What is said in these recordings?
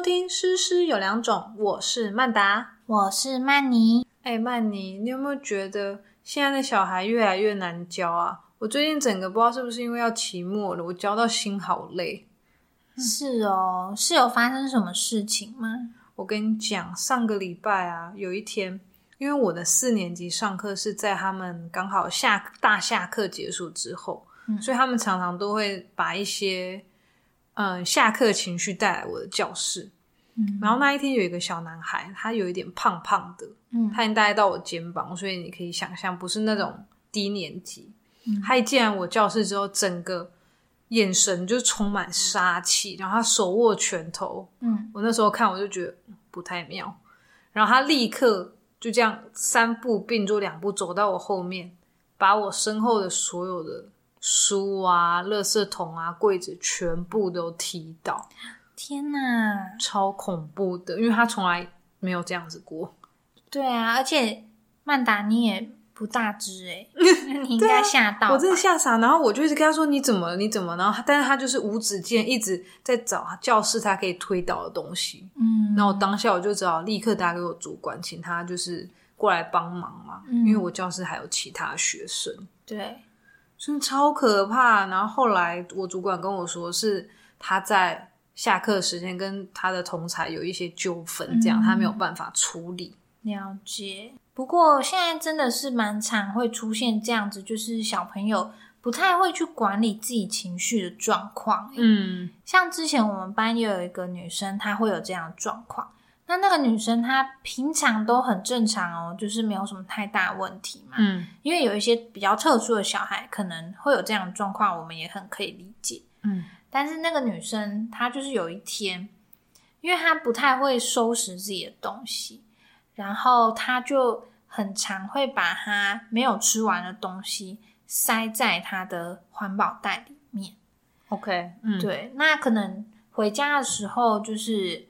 收听《诗诗有两种》，我是曼达，我是曼妮。哎，曼妮，你有没有觉得现在的小孩越来越难教啊？我最近整个不知道是不是因为要期末了，我教到心好累。是哦，是有发生什么事情吗？我跟你讲，上个礼拜啊，有一天，因为我的四年级上课是在他们刚好下大下课结束之后，所以他们常常都会把一些。嗯，下课情绪带来我的教室。嗯，然后那一天有一个小男孩，他有一点胖胖的，嗯，他已经带到我肩膀，所以你可以想象，不是那种低年级。嗯，他一进来我教室之后，整个眼神就充满杀气，然后他手握拳头。嗯，我那时候看我就觉得不太妙，然后他立刻就这样三步并作两步走到我后面，把我身后的所有的。书啊，垃圾桶啊，柜子全部都踢倒！天哪，超恐怖的，因为他从来没有这样子过。对啊，而且曼达你也不大只哎，你应该吓到，我真的吓傻。然后我就一直跟他说：“你怎么？你怎么？”然后，但是他就是无止境一直在找教室他可以推倒的东西。嗯，然后当下我就只好立刻打给我主管，请他就是过来帮忙嘛，因为我教室还有其他学生。对。真的超可怕！然后后来我主管跟我说，是他在下课时间跟他的同才有一些纠纷，这样他没有办法处理。了解。不过现在真的是蛮常会出现这样子，就是小朋友不太会去管理自己情绪的状况。嗯，像之前我们班也有一个女生，她会有这样的状况。那那个女生她平常都很正常哦，就是没有什么太大问题嘛。嗯，因为有一些比较特殊的小孩可能会有这样的状况，我们也很可以理解。嗯，但是那个女生她就是有一天，因为她不太会收拾自己的东西，然后她就很常会把她没有吃完的东西塞在她的环保袋里面。OK，嗯，对，那可能回家的时候就是。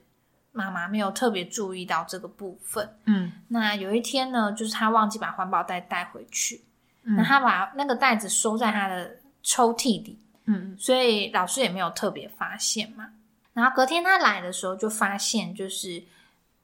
妈妈没有特别注意到这个部分，嗯，那有一天呢，就是他忘记把环保袋带回去，那他把那个袋子收在他的抽屉里，嗯，所以老师也没有特别发现嘛。然后隔天他来的时候，就发现就是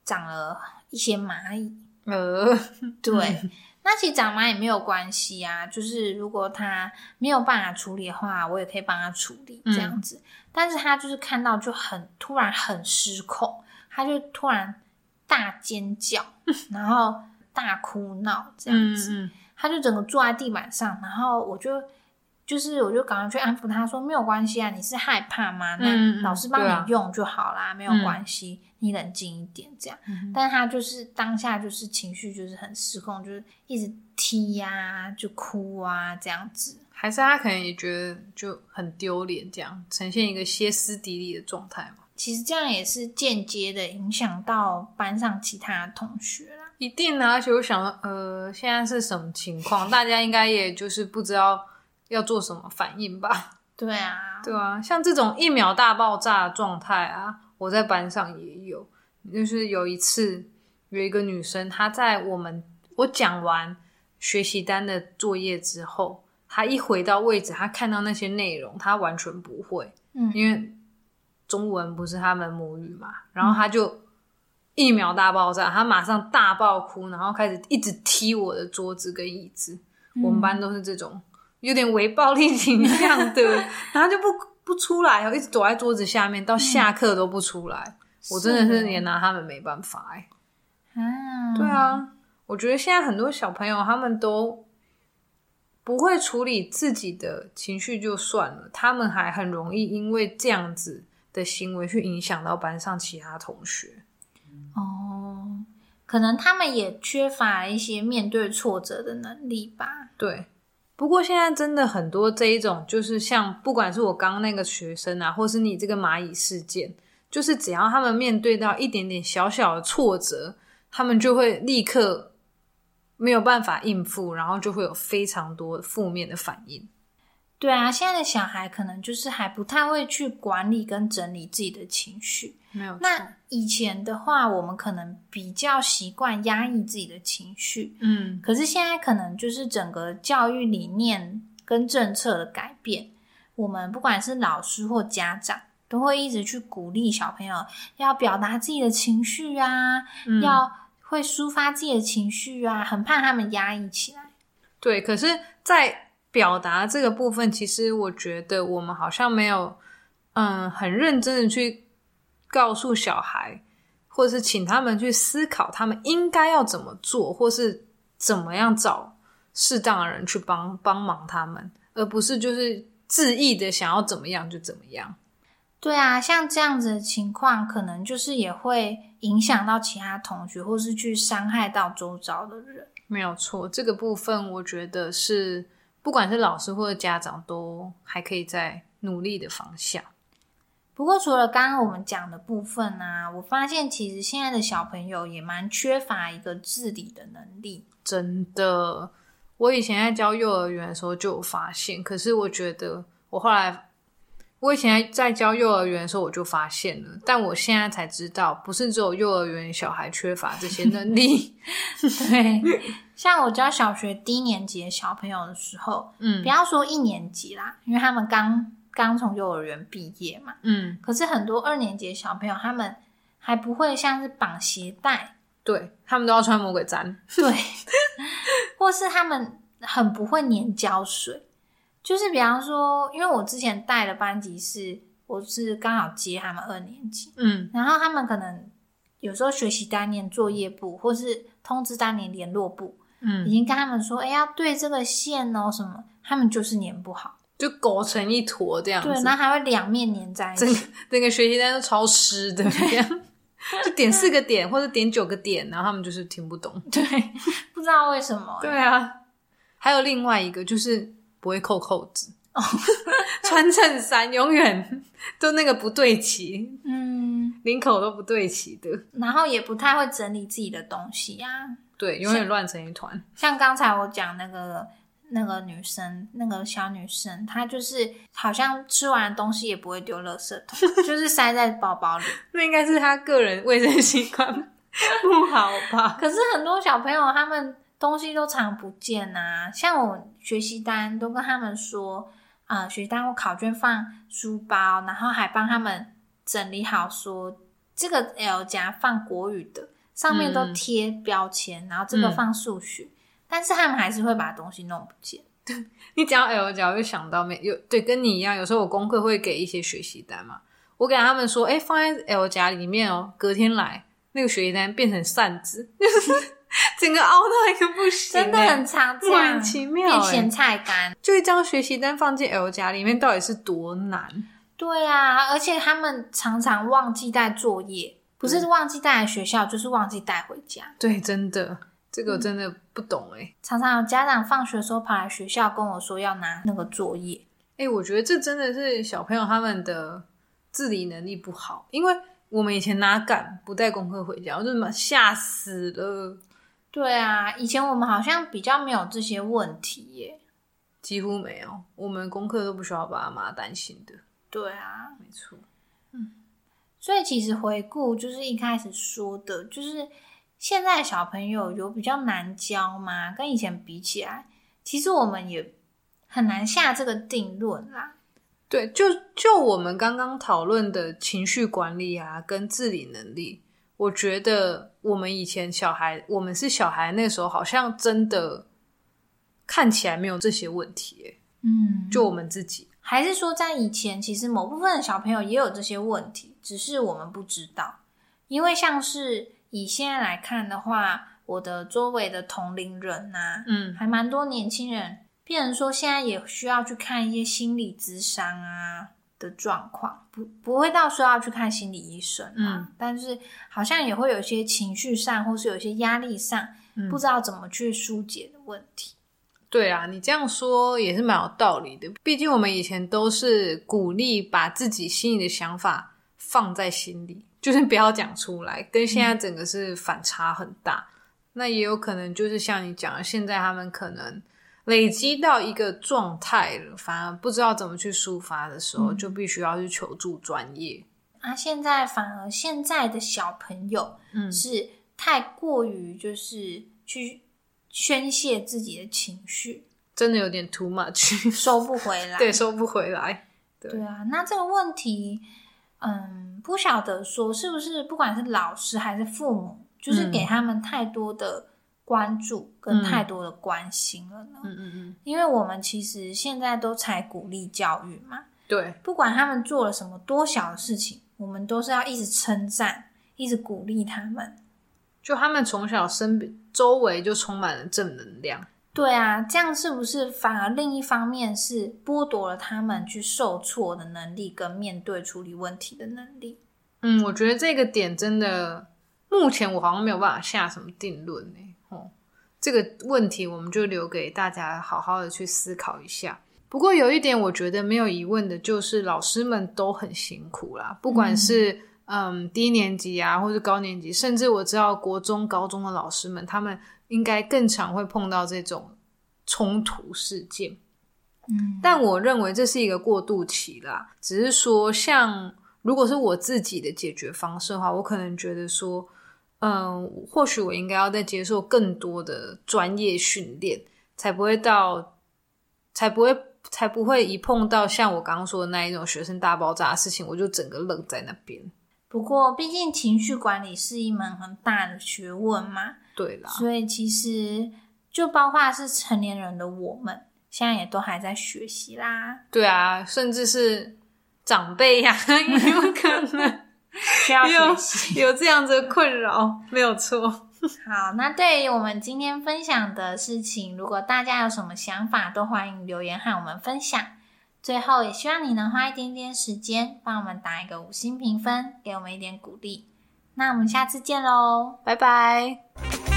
长了一些蚂蚁，呃，对，那其实长蚂蚁没有关系啊，就是如果他没有办法处理的话，我也可以帮他处理这样子。但是他就是看到就很突然很失控。他就突然大尖叫，然后大哭闹这样子，他就整个坐在地板上，然后我就就是我就赶快去安抚他说没有关系啊，你是害怕吗？那老师帮你用就好啦，没有关系，你冷静一点这样。但是他就是当下就是情绪就是很失控，就是一直踢呀，就哭啊这样子。还是他可能也觉得就很丢脸，这样呈现一个歇斯底里的状态嘛。其实这样也是间接的影响到班上其他同学啦。一定啊！而且我想说，呃，现在是什么情况？大家应该也就是不知道要做什么反应吧？对啊，对啊，像这种一秒大爆炸的状态啊，我在班上也有。就是有一次，有一个女生，她在我们我讲完学习单的作业之后，她一回到位置，她看到那些内容，她完全不会，嗯，因为。中文不是他们母语嘛，然后他就一秒大爆炸，他马上大爆哭，然后开始一直踢我的桌子跟椅子。我们班都是这种有点微暴力倾向的，然后就不不出来，然后一直躲在桌子下面，到下课都不出来。我真的是也拿他们没办法哎。啊，对啊，我觉得现在很多小朋友他们都不会处理自己的情绪就算了，他们还很容易因为这样子。的行为去影响到班上其他同学，哦，可能他们也缺乏一些面对挫折的能力吧。对，不过现在真的很多这一种，就是像不管是我刚刚那个学生啊，或是你这个蚂蚁事件，就是只要他们面对到一点点小小的挫折，他们就会立刻没有办法应付，然后就会有非常多负面的反应。对啊，现在的小孩可能就是还不太会去管理跟整理自己的情绪。没有。那以前的话，我们可能比较习惯压抑自己的情绪。嗯。可是现在可能就是整个教育理念跟政策的改变，我们不管是老师或家长，都会一直去鼓励小朋友要表达自己的情绪啊，要会抒发自己的情绪啊，很怕他们压抑起来。对，可是，在表达这个部分，其实我觉得我们好像没有，嗯，很认真的去告诉小孩，或者是请他们去思考，他们应该要怎么做，或是怎么样找适当的人去帮帮忙他们，而不是就是恣意的想要怎么样就怎么样。对啊，像这样子的情况，可能就是也会影响到其他同学，或是去伤害到周遭的人。没有错，这个部分我觉得是不管是老师或者家长都还可以在努力的方向。不过，除了刚刚我们讲的部分呢，我发现其实现在的小朋友也蛮缺乏一个自理的能力。真的，我以前在教幼儿园的时候就有发现，可是我觉得我后来。我以前在教幼儿园的时候，我就发现了，但我现在才知道，不是只有幼儿园小孩缺乏这些能力。对，像我教小学低年级的小朋友的时候，嗯，不要说一年级啦，因为他们刚刚从幼儿园毕业嘛，嗯，可是很多二年级的小朋友，他们还不会像是绑鞋带，对他们都要穿魔鬼毡，对，或是他们很不会粘胶水。就是比方说，因为我之前带的班级是，我是刚好接他们二年级，嗯，然后他们可能有时候学习单念作业簿，或是通知单年联络簿，嗯，已经跟他们说，哎，要对这个线哦什么，他们就是粘不好，就裹成一坨这样子，对，然后还会两面粘在一起，整个学习单都超湿的，就点四个点或者点九个点，然后他们就是听不懂，对，不知道为什么，对啊，还有另外一个就是。不会扣扣子，穿衬衫永远都那个不对齐，嗯，领口都不对齐的，然后也不太会整理自己的东西呀，对，永远乱成一团。像刚才我讲那个那个女生，那个小女生，她就是好像吃完东西也不会丢垃圾桶，就是塞在包包里。那应该是她个人卫生习惯不好吧？可是很多小朋友他们。东西都常不见啊，像我学习单都跟他们说，啊，学习单我考卷放书包，然后还帮他们整理好，说这个 L 夹放国语的，上面都贴标签，然后这个放数学，但是他们还是会把东西弄不见。你讲 L 夹，我就想到没有对，跟你一样，有时候我功课会给一些学习单嘛，我给他们说，哎，放在 L 夹里面哦，隔天来那个学习单变成扇子。整个凹到一个不行，真的很长，莫名其妙。变咸菜干，就一张学习单放进 L 夹里面，到底是多难？对啊，而且他们常常忘记带作业，不是忘记带来学校，就是忘记带回家。对，真的，这个真的不懂哎。常常有家长放学的时候跑来学校跟我说要拿那个作业。哎，我觉得这真的是小朋友他们的自理能力不好，因为我们以前哪敢不带功课回家，我真的吓死了。对啊，以前我们好像比较没有这些问题耶，几乎没有，我们功课都不需要爸妈担心的。对啊，没错。嗯，所以其实回顾就是一开始说的，就是现在小朋友有比较难教吗？跟以前比起来，其实我们也很难下这个定论啦。对，就就我们刚刚讨论的情绪管理啊，跟自理能力。我觉得我们以前小孩，我们是小孩那时候，好像真的看起来没有这些问题。嗯，就我们自己，还是说在以前，其实某部分的小朋友也有这些问题，只是我们不知道。因为像是以现在来看的话，我的周围的同龄人呐，嗯，还蛮多年轻人，变成说现在也需要去看一些心理咨商啊。的状况不不会到说要去看心理医生啊，但是好像也会有一些情绪上，或是有一些压力上，不知道怎么去疏解的问题。对啊，你这样说也是蛮有道理的。毕竟我们以前都是鼓励把自己心里的想法放在心里，就是不要讲出来，跟现在整个是反差很大。那也有可能就是像你讲的，现在他们可能。累积到一个状态了，反而不知道怎么去抒发的时候，就必须要去求助专业。啊，现在反而现在的小朋友，嗯，是太过于就是去宣泄自己的情绪，真的有点 too much，收不回来，对，收不回来。对。啊，那这个问题，嗯，不晓得说是不是不管是老师还是父母，就是给他们太多的关注跟太多的关心了呢？嗯嗯嗯，因为我们其实现在都才鼓励教育嘛，对，不管他们做了什么多小的事情，我们都是要一直称赞，一直鼓励他们。就他们从小身边周围就充满了正能量。对啊，这样是不是反而另一方面是剥夺了他们去受挫的能力跟面对处理问题的能力？嗯，我觉得这个点真的，目前我好像没有办法下什么定论呢。哦，这个问题我们就留给大家好好的去思考一下。不过有一点我觉得没有疑问的，就是老师们都很辛苦啦，不管是。嗯，低年级啊，或是高年级，甚至我知道国中、高中的老师们，他们应该更常会碰到这种冲突事件。嗯，但我认为这是一个过渡期啦。只是说，像如果是我自己的解决方式的话，我可能觉得说，嗯，或许我应该要再接受更多的专业训练，才不会到，才不会，才不会一碰到像我刚刚说的那一种学生大爆炸的事情，我就整个愣在那边。不过，毕竟情绪管理是一门很大的学问嘛，对啦。所以其实就包括是成年人的我们，现在也都还在学习啦。对啊，甚至是长辈呀，有可能 需要学习，有这样子的困扰，没有错。好，那对于我们今天分享的事情，如果大家有什么想法，都欢迎留言和我们分享。最后，也希望你能花一点点时间，帮我们打一个五星评分，给我们一点鼓励。那我们下次见喽，拜拜。